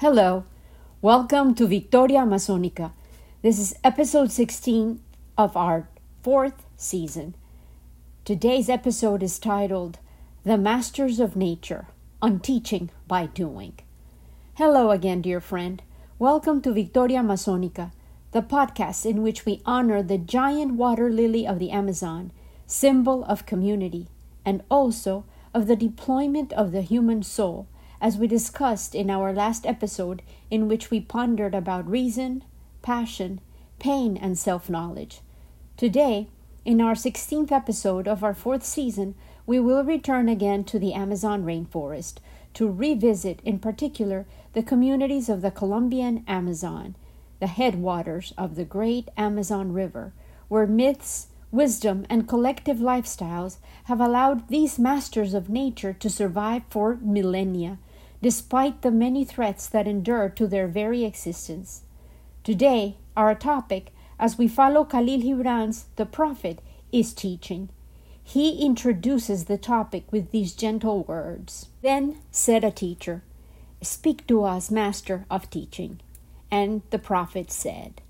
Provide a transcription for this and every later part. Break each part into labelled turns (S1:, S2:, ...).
S1: Hello, welcome to Victoria Amazonica. This is episode 16 of our fourth season. Today's episode is titled The Masters of Nature on Teaching by Doing. Hello again, dear friend. Welcome to Victoria Amazonica, the podcast in which we honor the giant water lily of the Amazon, symbol of community, and also of the deployment of the human soul as we discussed in our last episode, in which we pondered about reason, passion, pain, and self knowledge. Today, in our 16th episode of our fourth season, we will return again to the Amazon rainforest to revisit, in particular, the communities of the Colombian Amazon, the headwaters of the great Amazon River, where myths, wisdom, and collective lifestyles have allowed these masters of nature to survive for millennia despite the many threats that endure to their very existence. Today, our topic, as we follow Khalil Gibran's The Prophet, is teaching. He introduces the topic with these gentle words. Then said a teacher, Speak to us, Master of teaching. And the prophet said,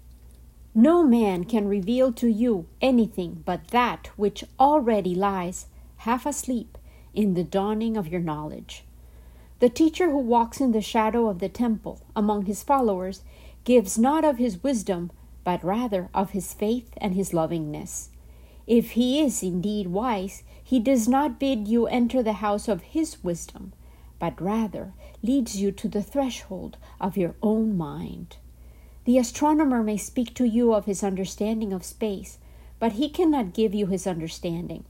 S1: No man can reveal to you anything but that which already lies, half asleep, in the dawning of your knowledge. The teacher who walks in the shadow of the temple among his followers gives not of his wisdom, but rather of his faith and his lovingness. If he is indeed wise, he does not bid you enter the house of his wisdom, but rather leads you to the threshold of your own mind. The astronomer may speak to you of his understanding of space, but he cannot give you his understanding.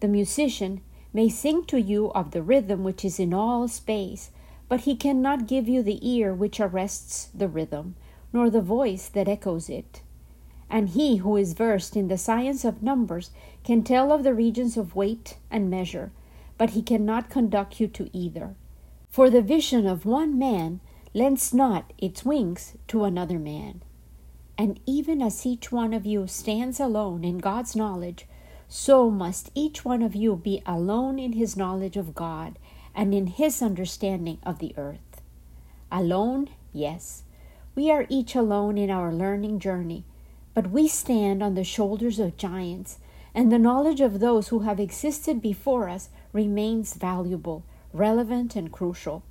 S1: The musician may sing to you of the rhythm which is in all space, but he cannot give you the ear which arrests the rhythm, nor the voice that echoes it. And he who is versed in the science of numbers can tell of the regions of weight and measure, but he cannot conduct you to either. For the vision of one man lends not its wings to another man. And even as each one of you stands alone in God's knowledge, so must each one of you be alone in his knowledge of God and in his understanding of the earth. Alone, yes, we are each alone in our learning journey, but we stand on the shoulders of giants, and the knowledge of those who have existed before us remains valuable, relevant, and crucial.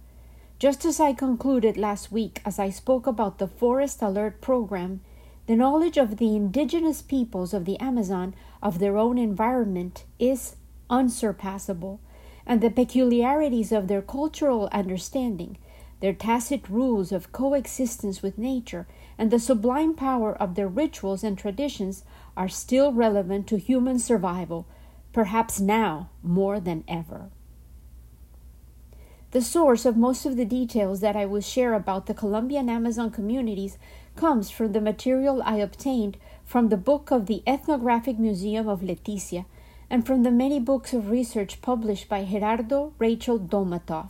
S1: Just as I concluded last week as I spoke about the Forest Alert program the knowledge of the indigenous peoples of the Amazon of their own environment is unsurpassable, and the peculiarities of their cultural understanding, their tacit rules of coexistence with nature, and the sublime power of their rituals and traditions are still relevant to human survival, perhaps now more than ever. The source of most of the details that I will share about the Colombian Amazon communities comes from the material I obtained from the book of the Ethnographic Museum of Leticia and from the many books of research published by Gerardo Reichel-Dolmatoff,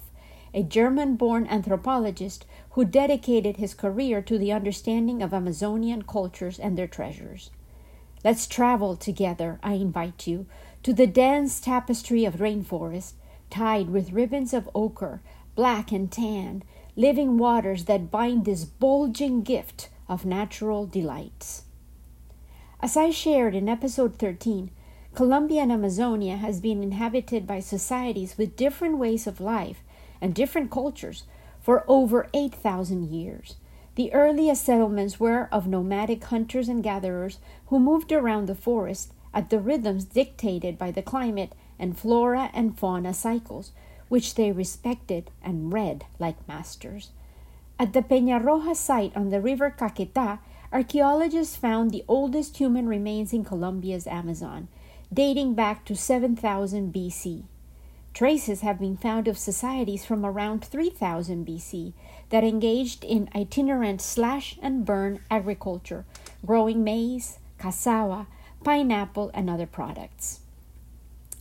S1: a German born anthropologist who dedicated his career to the understanding of Amazonian cultures and their treasures. Let's travel together, I invite you, to the dense tapestry of rainforest, tied with ribbons of ochre, black and tan, living waters that bind this bulging gift of natural delights. As I shared in episode 13, Colombia and Amazonia has been inhabited by societies with different ways of life and different cultures for over 8,000 years. The earliest settlements were of nomadic hunters and gatherers who moved around the forest at the rhythms dictated by the climate and flora and fauna cycles, which they respected and read like masters. At the Peña Roja site on the river Caquetá, archaeologists found the oldest human remains in Colombia's Amazon, dating back to 7000 BC. Traces have been found of societies from around 3000 BC that engaged in itinerant slash and burn agriculture, growing maize, cassava, pineapple, and other products.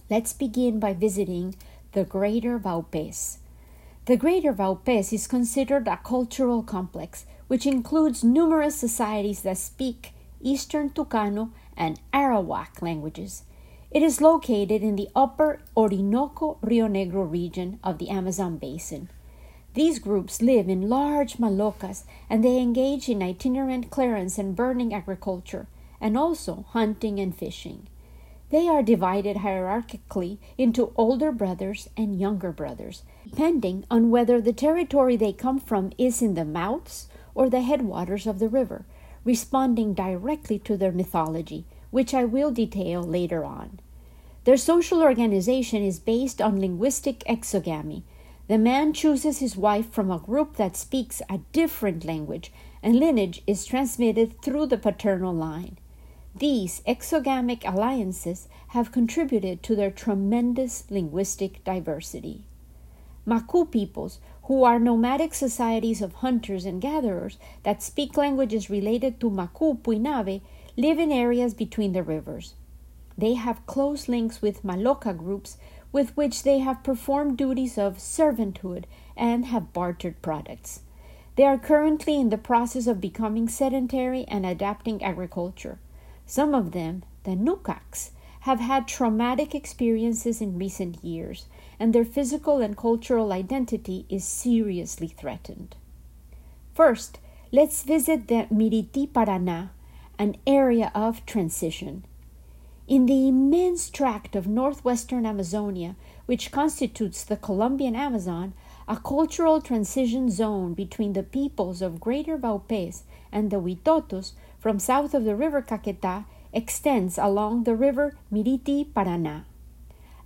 S1: Let's begin by visiting the Greater Vaupés. The Greater Vaupés is considered a cultural complex which includes numerous societies that speak Eastern Tucano and Arawak languages. It is located in the upper Orinoco Rio Negro region of the Amazon basin. These groups live in large malocas and they engage in itinerant clearance and burning agriculture, and also hunting and fishing. They are divided hierarchically into older brothers and younger brothers, depending on whether the territory they come from is in the mouths or the headwaters of the river, responding directly to their mythology, which I will detail later on. Their social organization is based on linguistic exogamy. The man chooses his wife from a group that speaks a different language, and lineage is transmitted through the paternal line. These exogamic alliances have contributed to their tremendous linguistic diversity. Maku peoples, who are nomadic societies of hunters and gatherers that speak languages related to Maku Puinave, live in areas between the rivers. They have close links with Maloca groups with which they have performed duties of servanthood and have bartered products. They are currently in the process of becoming sedentary and adapting agriculture. Some of them, the Nukaks, have had traumatic experiences in recent years, and their physical and cultural identity is seriously threatened. First, let's visit the Miriti Paraná, an area of transition. In the immense tract of northwestern Amazonia, which constitutes the Colombian Amazon, a cultural transition zone between the peoples of Greater Vaupés and the Witotos from south of the river Caquetá extends along the river Miriti Paraná.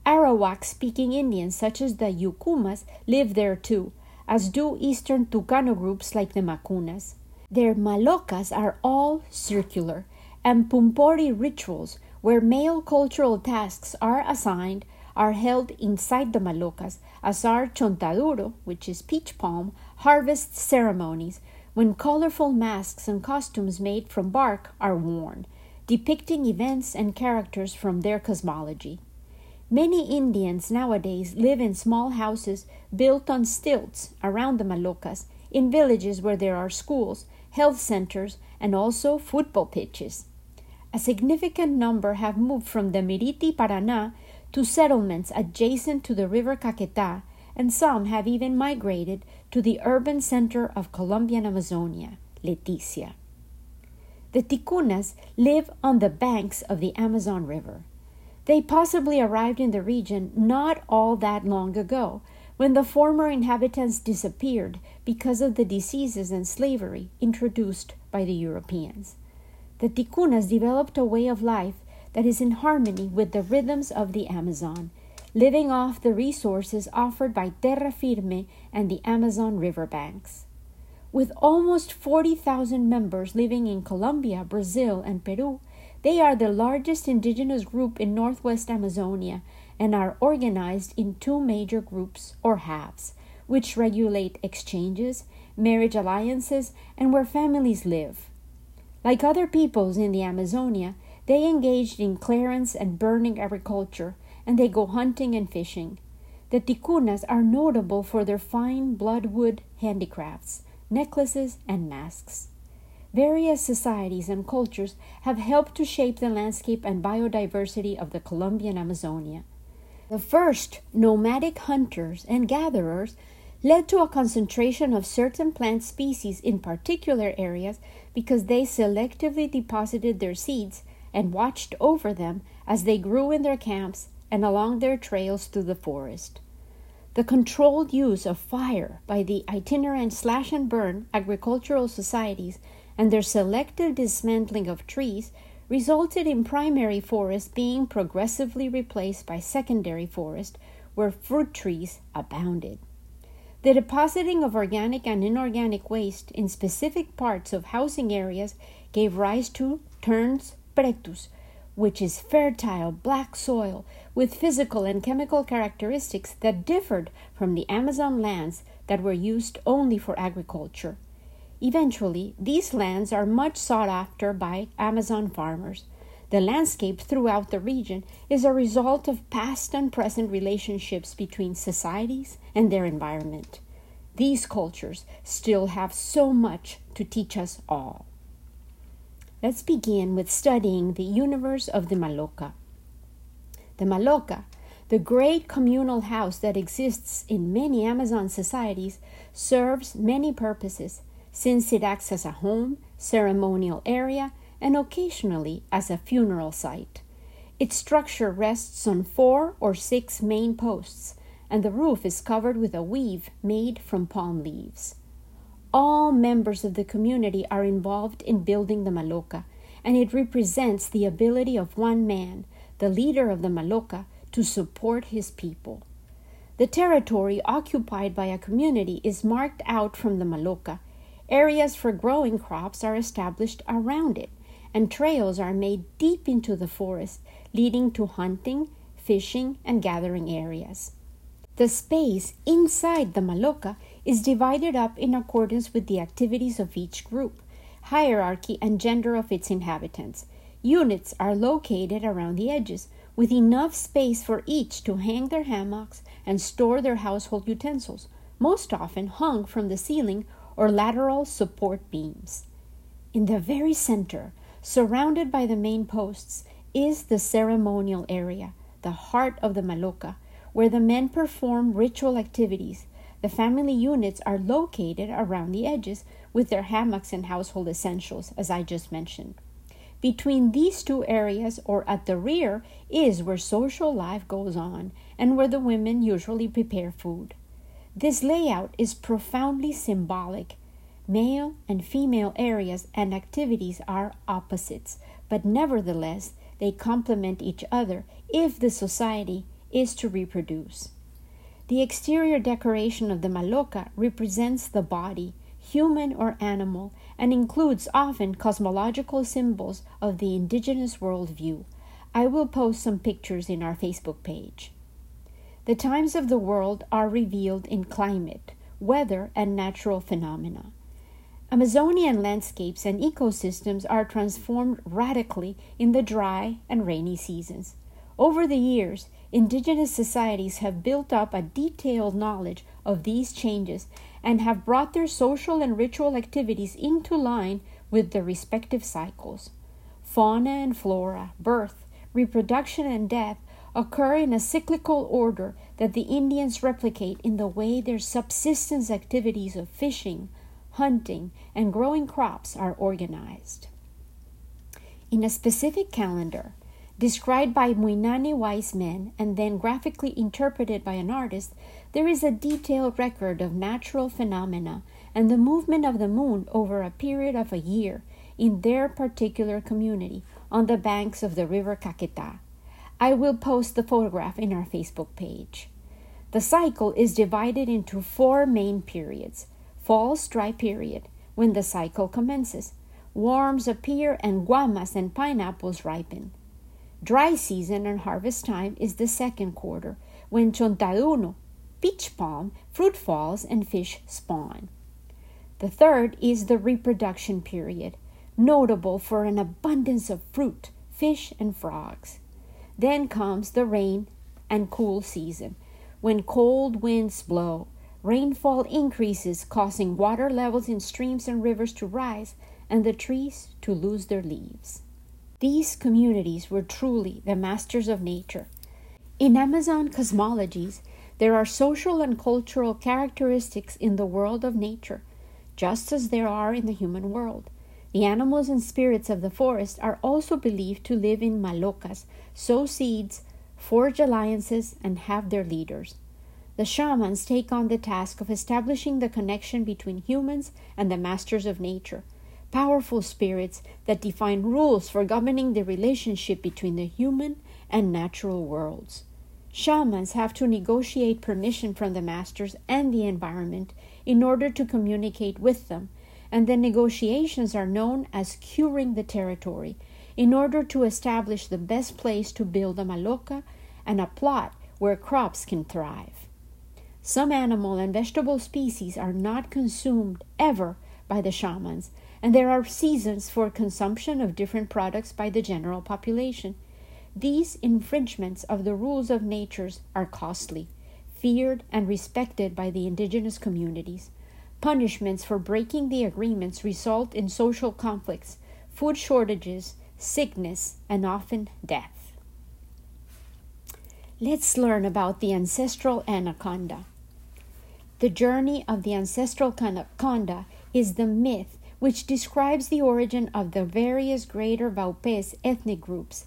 S1: Arawak speaking Indians such as the Yukunas live there too, as do eastern Tucano groups like the Macunas. Their malocas are all circular, and pumpori rituals, where male cultural tasks are assigned, are held inside the malocas, as are chontaduro, which is peach palm, harvest ceremonies, when colorful masks and costumes made from bark are worn, depicting events and characters from their cosmology. Many Indians nowadays live in small houses built on stilts around the Malocas, in villages where there are schools, health centers, and also football pitches. A significant number have moved from the Miriti Paraná to settlements adjacent to the river Caquetá and some have even migrated to the urban center of Colombian Amazonia, Leticia. The Ticunas live on the banks of the Amazon River. They possibly arrived in the region not all that long ago, when the former inhabitants disappeared because of the diseases and slavery introduced by the Europeans. The Ticunas developed a way of life that is in harmony with the rhythms of the Amazon living off the resources offered by terra firme and the Amazon river banks. With almost 40,000 members living in Colombia, Brazil, and Peru, they are the largest indigenous group in northwest Amazonia and are organized in two major groups or halves, which regulate exchanges, marriage alliances, and where families live. Like other peoples in the Amazonia, they engaged in clearance and burning agriculture and they go hunting and fishing. The ticunas are notable for their fine bloodwood handicrafts, necklaces, and masks. Various societies and cultures have helped to shape the landscape and biodiversity of the Colombian Amazonia. The first nomadic hunters and gatherers led to a concentration of certain plant species in particular areas because they selectively deposited their seeds and watched over them as they grew in their camps and along their trails through the forest. The controlled use of fire by the itinerant slash and burn agricultural societies and their selective dismantling of trees resulted in primary forest being progressively replaced by secondary forest where fruit trees abounded. The depositing of organic and inorganic waste in specific parts of housing areas gave rise to terras pretas, which is fertile black soil with physical and chemical characteristics that differed from the Amazon lands that were used only for agriculture. Eventually, these lands are much sought after by Amazon farmers. The landscape throughout the region is a result of past and present relationships between societies and their environment. These cultures still have so much to teach us all. Let's begin with studying the universe of the Maloca. The Maloca, the great communal house that exists in many Amazon societies serves many purposes, since it acts as a home, ceremonial area, and occasionally as a funeral site. Its structure rests on four or six main posts, and the roof is covered with a weave made from palm leaves. All members of the community are involved in building the Maloca, and it represents the ability of one man, the leader of the Maloca, to support his people. The territory occupied by a community is marked out from the Maloca. Areas for growing crops are established around it, and trails are made deep into the forest, leading to hunting, fishing, and gathering areas. The space inside the Maloca is divided up in accordance with the activities of each group, hierarchy, and gender of its inhabitants. Units are located around the edges, with enough space for each to hang their hammocks and store their household utensils, most often hung from the ceiling or lateral support beams. In the very center, surrounded by the main posts, is the ceremonial area, the heart of the Maloca, where the men perform ritual activities. The family units are located around the edges with their hammocks and household essentials, as I just mentioned. Between these two areas, or at the rear, is where social life goes on and where the women usually prepare food. This layout is profoundly symbolic. Male and female areas and activities are opposites, but nevertheless they complement each other if the society is to reproduce. The exterior decoration of the maloca represents the body, human or animal, and includes often cosmological symbols of the indigenous worldview. I will post some pictures in our Facebook page. The times of the world are revealed in climate, weather, and natural phenomena. Amazonian landscapes and ecosystems are transformed radically in the dry and rainy seasons. Over the years, indigenous societies have built up a detailed knowledge of these changes and have brought their social and ritual activities into line with their respective cycles. Fauna and flora, birth, reproduction, and death occur in a cyclical order that the Indians replicate in the way their subsistence activities of fishing, hunting, and growing crops are organized. In a specific calendar, Described by Muinane wise men and then graphically interpreted by an artist, there is a detailed record of natural phenomena and the movement of the moon over a period of a year in their particular community on the banks of the river Caqueta. I will post the photograph in our Facebook page. The cycle is divided into four main periods fall's dry period, when the cycle commences, worms appear, and guamas and pineapples ripen. Dry season and harvest time is the second quarter, when chontaduro, peach palm, fruit falls, and fish spawn. The third is the reproduction period, notable for an abundance of fruit, fish, and frogs. Then comes the rain and cool season, when cold winds blow. Rainfall increases, causing water levels in streams and rivers to rise and the trees to lose their leaves. These communities were truly the masters of nature. In Amazon cosmologies, there are social and cultural characteristics in the world of nature, just as there are in the human world. The animals and spirits of the forest are also believed to live in malocas, sow seeds, forge alliances, and have their leaders. The shamans take on the task of establishing the connection between humans and the masters of nature powerful spirits that define rules for governing the relationship between the human and natural worlds. Shamans have to negotiate permission from the masters and the environment in order to communicate with them, and the negotiations are known as curing the territory in order to establish the best place to build a maloca and a plot where crops can thrive. Some animal and vegetable species are not consumed ever by the shamans and there are seasons for consumption of different products by the general population. These infringements of the rules of nature are costly, feared, and respected by the indigenous communities. Punishments for breaking the agreements result in social conflicts, food shortages, sickness, and often death. let's learn about the ancestral anaconda. The journey of the ancestral anaconda is the myth which describes the origin of the various greater Vaupés ethnic groups.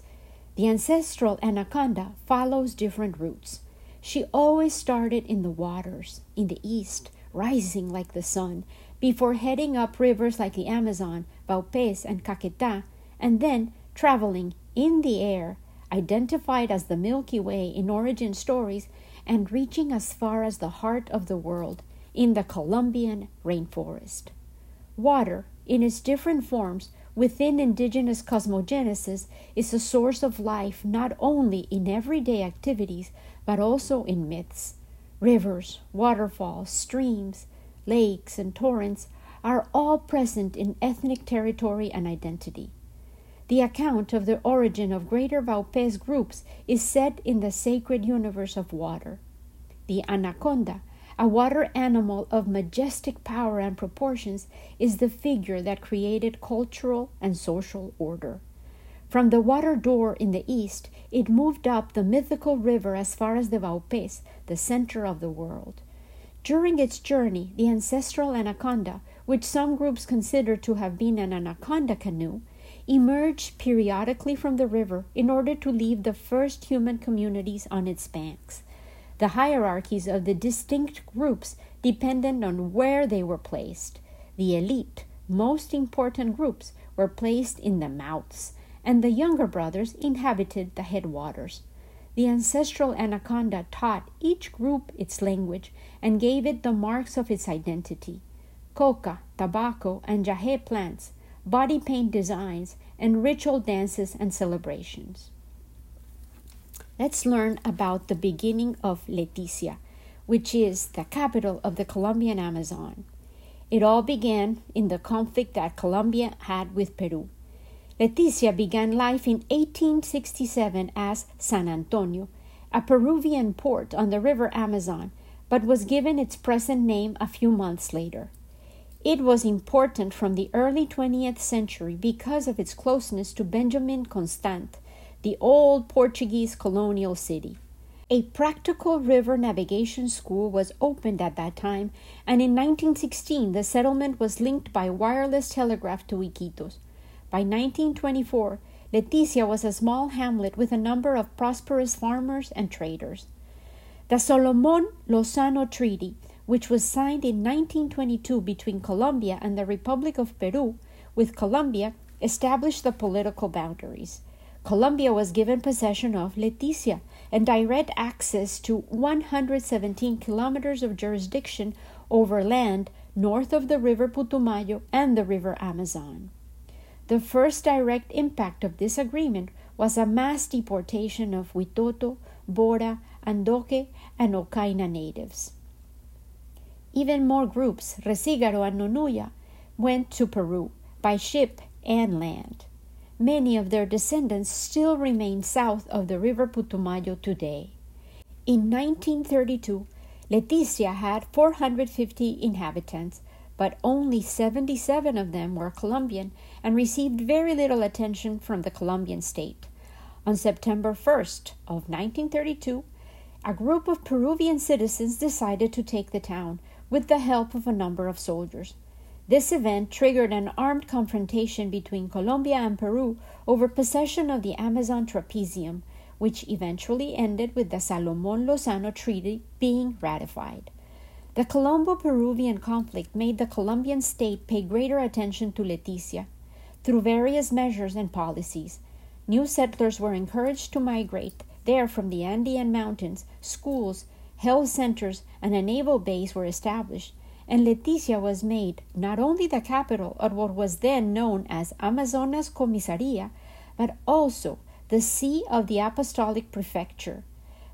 S1: The ancestral anaconda follows different routes. She always started in the waters, in the east, rising like the sun, before heading up rivers like the Amazon, Vaupés, and Caquetá, and then traveling in the air, identified as the Milky Way in origin stories, and reaching as far as the heart of the world in the Colombian rainforest. Water, in its different forms, within indigenous cosmogenesis, is a source of life not only in everyday activities, but also in myths. Rivers, waterfalls, streams, lakes, and torrents are all present in ethnic territory and identity. The account of the origin of greater Vaupés groups is set in the sacred universe of water. The anaconda, a water animal of majestic power and proportions, is the figure that created cultural and social order. From the water door in the east, it moved up the mythical river as far as the Vaupés, the center of the world. During its journey, the ancestral anaconda, which some groups consider to have been an anaconda canoe, emerged periodically from the river in order to leave the first human communities on its banks. The hierarchies of the distinct groups depended on where they were placed. The elite, most important groups, were placed in the mouths, and the younger brothers inhabited the headwaters. The ancestral anaconda taught each group its language and gave it the marks of its identity coca, tobacco, and yagé plants, body paint designs, and ritual dances and celebrations. Let's learn about the beginning of Leticia, which is the capital of the Colombian Amazon. It all began in the conflict that Colombia had with Peru. Leticia began life in 1867 as San Antonio, a Peruvian port on the river Amazon, but was given its present name a few months later. It was important from the early 20th century because of its closeness to Benjamin Constant, the old Portuguese colonial city. A practical river navigation school was opened at that time, and in 1916 the settlement was linked by wireless telegraph to Iquitos. By 1924, Leticia was a small hamlet with a number of prosperous farmers and traders. The Salomon Lozano Treaty, which was signed in 1922 between Colombia and the Republic of Peru, with Colombia, established the political boundaries. Colombia was given possession of Leticia and direct access to 117 kilometers of jurisdiction over land north of the river Putumayo and the river Amazon. The first direct impact of this agreement was a mass deportation of Witoto, Bora, Andoque, and Ocaina natives. Even more groups, Resigaro and Nonuya, went to Peru by ship and land. Many of their descendants still remain south of the river Putumayo today. In 1932, Leticia had 450 inhabitants, but only 77 of them were Colombian and received very little attention from the Colombian state. On September 1st of 1932, a group of Peruvian citizens decided to take the town with the help of a number of soldiers. This event triggered an armed confrontation between Colombia and Peru over possession of the Amazon trapezium, which eventually ended with the Salomon Lozano Treaty being ratified. The Colombo Peruvian conflict made the Colombian state pay greater attention to Leticia. Through various measures and policies, new settlers were encouraged to migrate there from the Andean mountains, schools, health centers, and a naval base were established, and Leticia was made not only the capital of what was then known as Amazonas Comisaria, but also the see of the Apostolic Prefecture.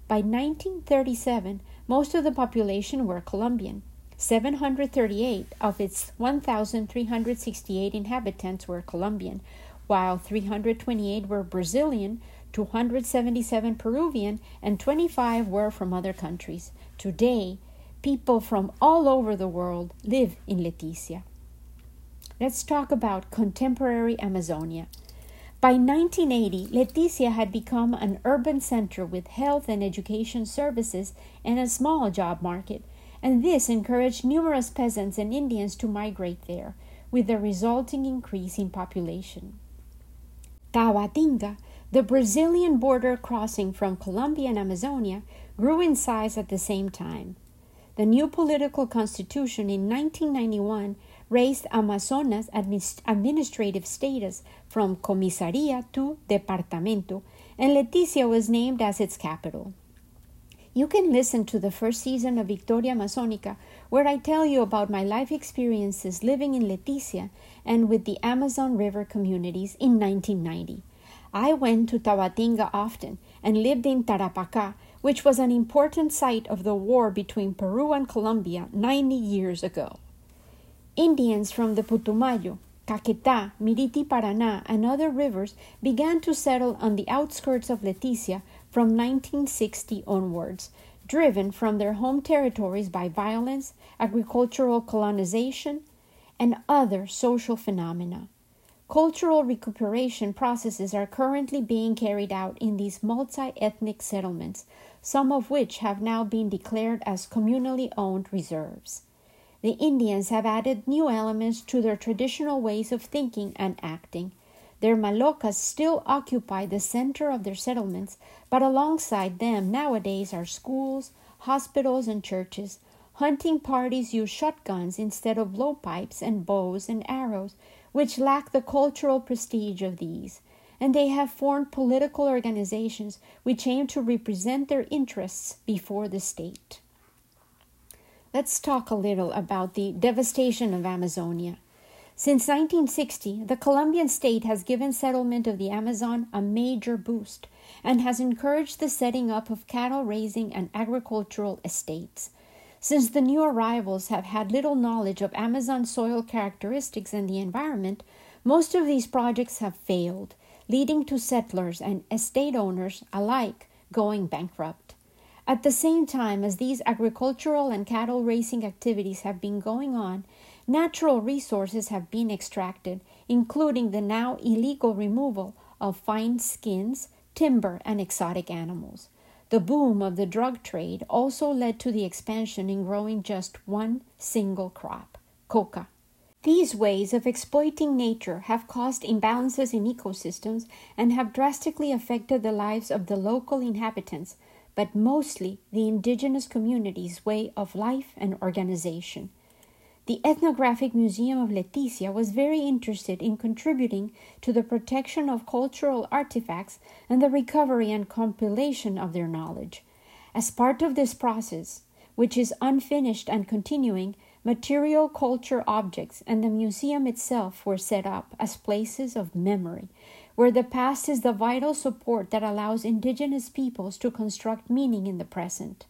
S1: By 1937, most of the population were Colombian. 738 of its 1,368 inhabitants were Colombian, while 328 were Brazilian, 277 Peruvian, and 25 were from other countries. Today, people from all over the world live in Leticia. Let's talk about contemporary Amazonia. By 1980, Leticia had become an urban center with health and education services and a small job market, and this encouraged numerous peasants and Indians to migrate there, with the resulting increase in population. Tabatinga, the Brazilian border crossing from Colombia and Amazonia, grew in size at the same time. The new political constitution in 1991 raised Amazonas' administrative status from comisaría to departamento, and Leticia was named as its capital. You can listen to the first season of Victoria Amazonica, where I tell you about my life experiences living in Leticia and with the Amazon River communities in 1990. I went to Tabatinga often and lived in Tarapacá, which was an important site of the war between Peru and Colombia 90 years ago. Indians from the Putumayo, Caquetá, Miriti Paraná, and other rivers began to settle on the outskirts of Leticia from 1960 onwards, driven from their home territories by violence, agricultural colonization, and other social phenomena. Cultural recuperation processes are currently being carried out in these multi ethnic settlements, some of which have now been declared as communally owned reserves the Indians have added new elements to their traditional ways of thinking and acting. Their malocas still occupy the center of their settlements, but alongside them nowadays are schools, hospitals, and churches. Hunting parties use shotguns instead of blowpipes and bows and arrows, which lack the cultural prestige of these. And they have formed political organizations which aim to represent their interests before the state. Let's talk a little about the devastation of Amazonia. Since 1960, the Colombian state has given settlement of the Amazon a major boost and has encouraged the setting up of cattle raising and agricultural estates. Since the new arrivals have had little knowledge of Amazon soil characteristics and the environment, most of these projects have failed, leading to settlers and estate owners alike going bankrupt. At the same time as these agricultural and cattle raising activities have been going on, natural resources have been extracted, including the now illegal removal of fine skins, timber, and exotic animals. The boom of the drug trade also led to the expansion in growing just one single crop, coca. These ways of exploiting nature have caused imbalances in ecosystems and have drastically affected the lives of the local inhabitants, but mostly the indigenous community's way of life and organization. The Ethnographic Museum of Leticia was very interested in contributing to the protection of cultural artifacts and the recovery and compilation of their knowledge. As part of this process, which is unfinished and continuing, material culture objects and the museum itself were set up as places of memory where the past is the vital support that allows indigenous peoples to construct meaning in the present.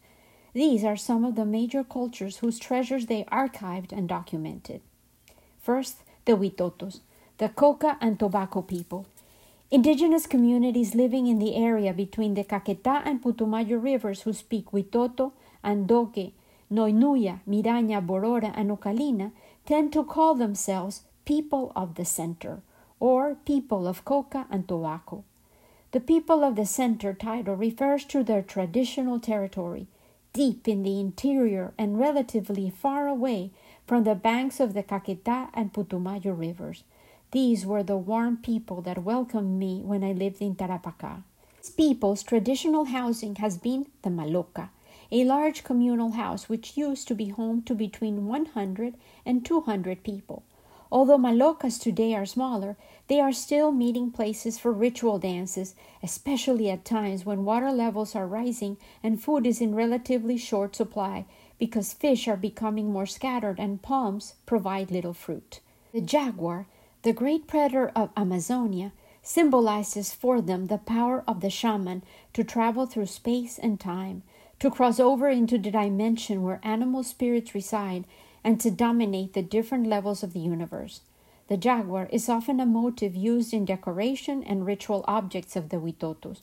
S1: These are some of the major cultures whose treasures they archived and documented. First, the Huitotos, the Coca and Tobacco people. Indigenous communities living in the area between the Caquetá and Putumayo rivers who speak Huitoto, Andoque, Nonuya, Miraña, Borora, and Ocaina tend to call themselves people of the center or people of coca and tobacco. The people of the center title refers to their traditional territory, deep in the interior and relatively far away from the banks of the Caquetá and Putumayo rivers. These were the warm people that welcomed me when I lived in Tarapacá. These people's traditional housing has been the maloca, a large communal house which used to be home to between 100 and 200 people. Although malocas today are smaller, they are still meeting places for ritual dances, especially at times when water levels are rising and food is in relatively short supply because fish are becoming more scattered and palms provide little fruit. The jaguar, the great predator of Amazonia, symbolizes for them the power of the shaman to travel through space and time, to cross over into the dimension where animal spirits reside and to dominate the different levels of the universe. The jaguar is often a motif used in decoration and ritual objects of the Huitotos.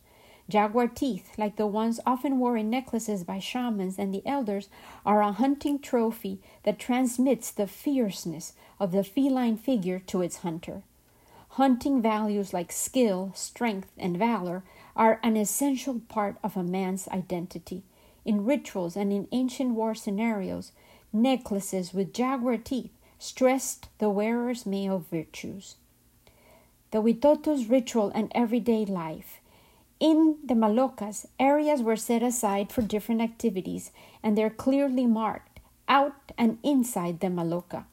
S1: Jaguar teeth, like the ones often worn in necklaces by shamans and the elders, are a hunting trophy that transmits the fierceness of the feline figure to its hunter. hunting values like skill, strength, and valor are an essential part of a man's identity. In rituals and in ancient war scenarios, necklaces with jaguar teeth stressed the wearer's male virtues. The Witoto's ritual and everyday life. In the Malocas, areas were set aside for different activities and they're clearly marked out and inside the Maloca.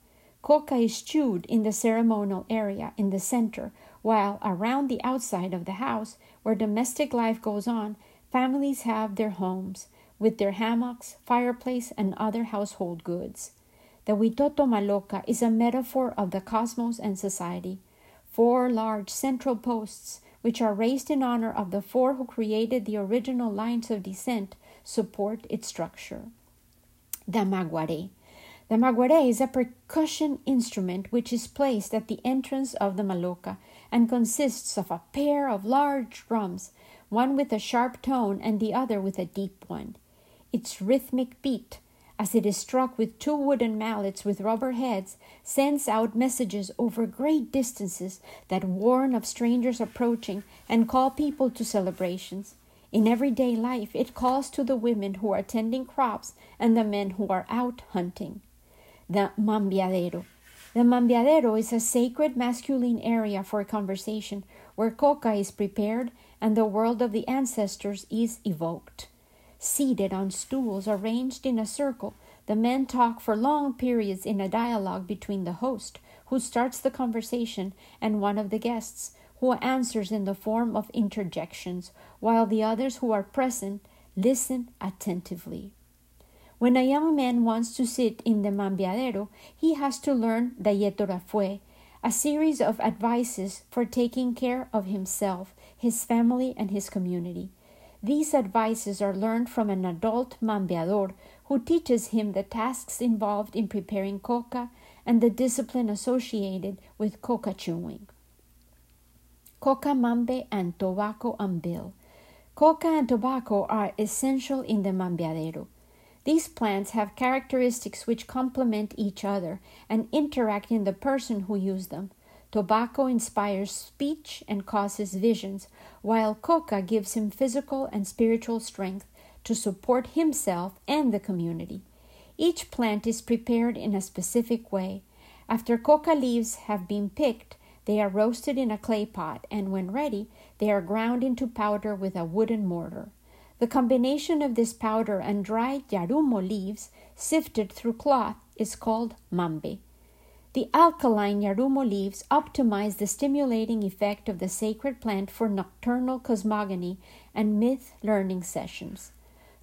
S1: Coca is chewed in the ceremonial area in the center, while around the outside of the house, where domestic life goes on, families have their homes with their hammocks, fireplace, and other household goods. The Witoto Maloca is a metaphor of the cosmos and society. Four large central posts, which are raised in honor of the four who created the original lines of descent, support its structure. The Maguare. The maguare is a percussion instrument which is placed at the entrance of the maloca and consists of a pair of large drums, one with a sharp tone and the other with a deep one. Its rhythmic beat, as it is struck with two wooden mallets with rubber heads, sends out messages over great distances that warn of strangers approaching and call people to celebrations. In everyday life, it calls to the women who are tending crops and the men who are out hunting the mambeadero. The mambeadero is a sacred masculine area for conversation where coca is prepared and the world of the ancestors is evoked. Seated on stools arranged in a circle, the men talk for long periods in a dialogue between the host, who starts the conversation, and one of the guests, who answers in the form of interjections, while the others who are present listen attentively. When a young man wants to sit in the mambeadero, he has to learn the yetarafue, a series of advices for taking care of himself, his family, and his community. These advices are learned from an adult mambeador who teaches him the tasks involved in preparing coca and the discipline associated with coca chewing. Coca mambe and tobacco ambil. Coca and tobacco are essential in the mambeadero. These plants have characteristics which complement each other and interact in the person who uses them. Tobacco inspires speech and causes visions, while coca gives him physical and spiritual strength to support himself and the community. Each plant is prepared in a specific way. After coca leaves have been picked, they are roasted in a clay pot, and when ready, they are ground into powder with a wooden mortar. The combination of this powder and dried yarumo leaves sifted through cloth is called mambe. The alkaline yarumo leaves optimize the stimulating effect of the sacred plant for nocturnal cosmogony and myth learning sessions.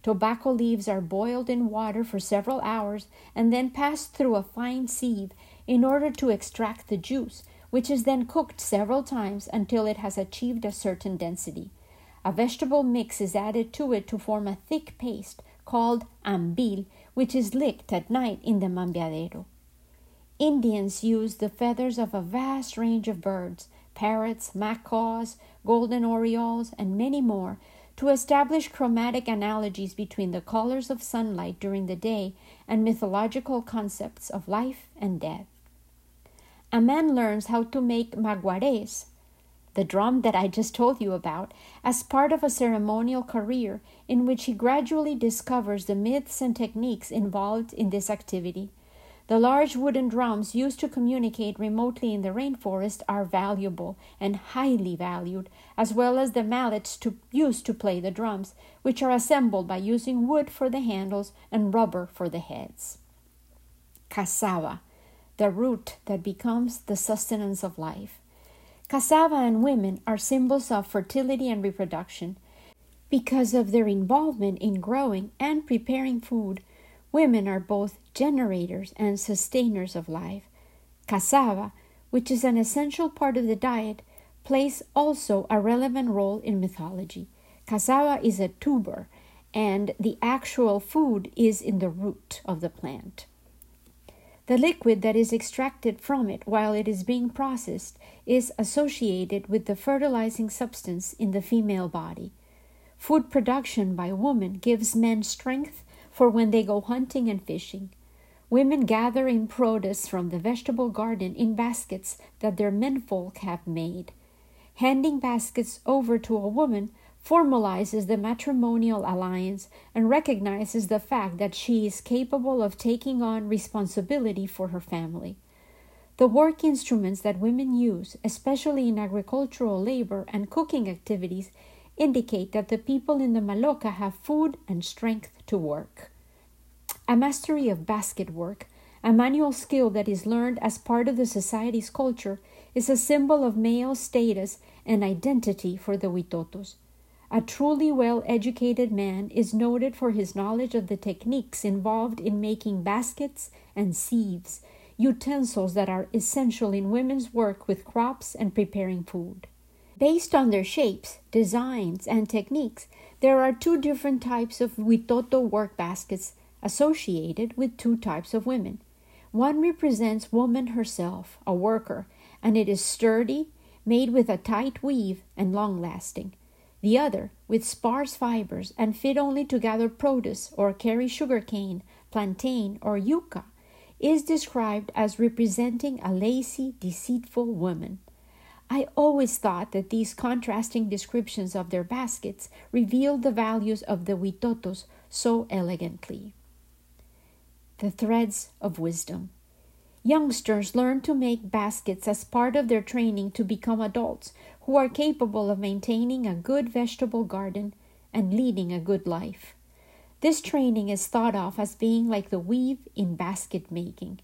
S1: Tobacco leaves are boiled in water for several hours and then passed through a fine sieve in order to extract the juice, which is then cooked several times until it has achieved a certain density. A vegetable mix is added to it to form a thick paste called ambil, which is licked at night in the mambeadero. Indians use the feathers of a vast range of birds, parrots, macaws, golden orioles, and many more, to establish chromatic analogies between the colors of sunlight during the day and mythological concepts of life and death. A man learns how to make maguares, the drum that I just told you about, as part of a ceremonial career in which he gradually discovers the myths and techniques involved in this activity. The large wooden drums used to communicate remotely in the rainforest are valuable and highly valued, as well as the mallets to, used to play the drums, which are assembled by using wood for the handles and rubber for the heads. Cassava, the root that becomes the sustenance of life. Cassava and women are symbols of fertility and reproduction. Because of their involvement in growing and preparing food, women are both generators and sustainers of life. Cassava, which is an essential part of the diet, plays also a relevant role in mythology. Cassava is a tuber, and the actual food is in the root of the plant. The liquid that is extracted from it while it is being processed is associated with the fertilizing substance in the female body. Food production by women gives men strength for when they go hunting and fishing. Women gather in produce from the vegetable garden in baskets that their menfolk have made. Handing baskets over to a woman formalizes the matrimonial alliance and recognizes the fact that she is capable of taking on responsibility for her family. The work instruments that women use, especially in agricultural labor and cooking activities, indicate that the people in the Maloca have food and strength to work. A mastery of basket work, a manual skill that is learned as part of the society's culture, is a symbol of male status and identity for the Huitotos. A truly well educated man is noted for his knowledge of the techniques involved in making baskets and sieves utensils that are essential in women's work with crops and preparing food. Based on their shapes, designs, and techniques, there are two different types of Huitoto work baskets associated with two types of women. One represents woman herself, a worker, and it is sturdy, made with a tight weave and long lasting. The other, with sparse fibers and fit only to gather produce or carry sugar cane, plantain, or yucca, is described as representing a lazy, deceitful woman. I always thought that these contrasting descriptions of their baskets revealed the values of the Huitotos so elegantly. The threads of wisdom. Youngsters learn to make baskets as part of their training to become adults who are capable of maintaining a good vegetable garden and leading a good life. This training is thought of as being like the weave in basket making.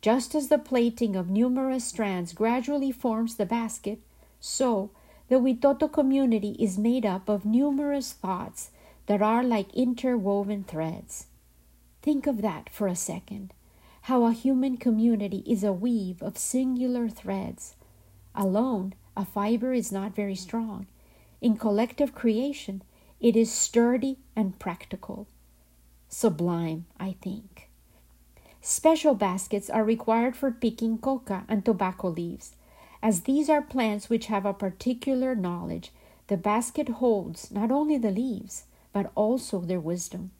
S1: Just as the plaiting of numerous strands gradually forms the basket, so the Witoto community is made up of numerous thoughts that are like interwoven threads. Think of that for a second how a human community is a weave of singular threads. Alone, a fiber is not very strong. In collective creation, it is sturdy and practical. Sublime, I think. Special baskets are required for picking coca and tobacco leaves. As these are plants which have a particular knowledge, the basket holds not only the leaves, but also their wisdom.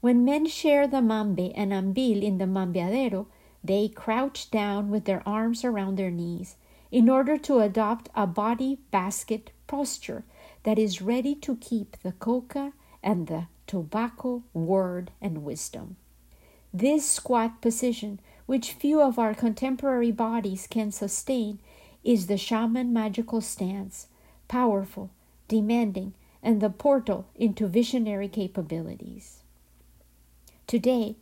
S1: When men share the mambe and ambil in the mambeadero, they crouch down with their arms around their knees in order to adopt a body basket posture that is ready to keep the coca and the tobacco, word, and wisdom. This squat position, which few of our contemporary bodies can sustain, is the shaman magical stance, powerful, demanding, and the portal into visionary capabilities. Today,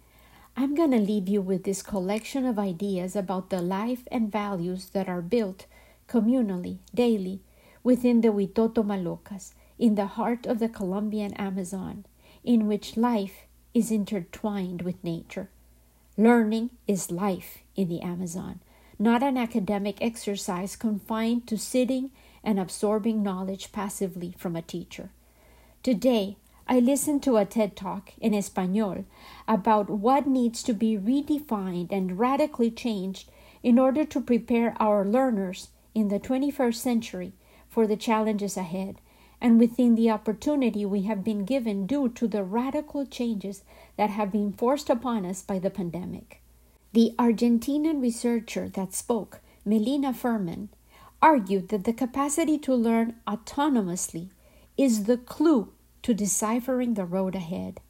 S1: I'm going to leave you with this collection of ideas about the life and values that are built communally, daily, within the Huitoto Malocas, in the heart of the Colombian Amazon, in which life is intertwined with nature. Learning is life in the Amazon, not an academic exercise confined to sitting and absorbing knowledge passively from a teacher. Today, I listened to a TED Talk in Espanol about what needs to be redefined and radically changed in order to prepare our learners in the 21st century for the challenges ahead and within the opportunity we have been given due to the radical changes that have been forced upon us by the pandemic. The Argentinian researcher that spoke, Melina Furman, argued that the capacity to learn autonomously is the clue to deciphering the road ahead.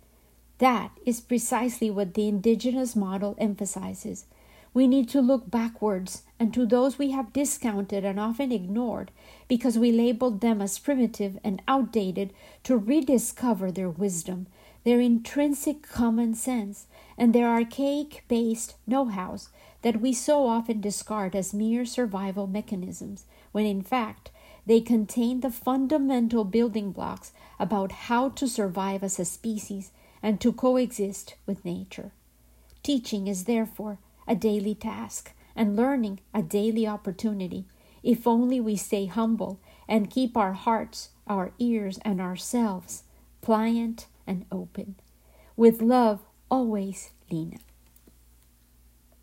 S1: That is precisely what the indigenous model emphasizes. We need to look backwards and to those we have discounted and often ignored because we labeled them as primitive and outdated to rediscover their wisdom, their intrinsic common sense, and their archaic based know hows that we so often discard as mere survival mechanisms, when in fact they contain the fundamental building blocks about how to survive as a species and to coexist with nature. Teaching is therefore a daily task and learning a daily opportunity, if only we stay humble and keep our hearts, our ears, and ourselves pliant and open. With love, always, Lena.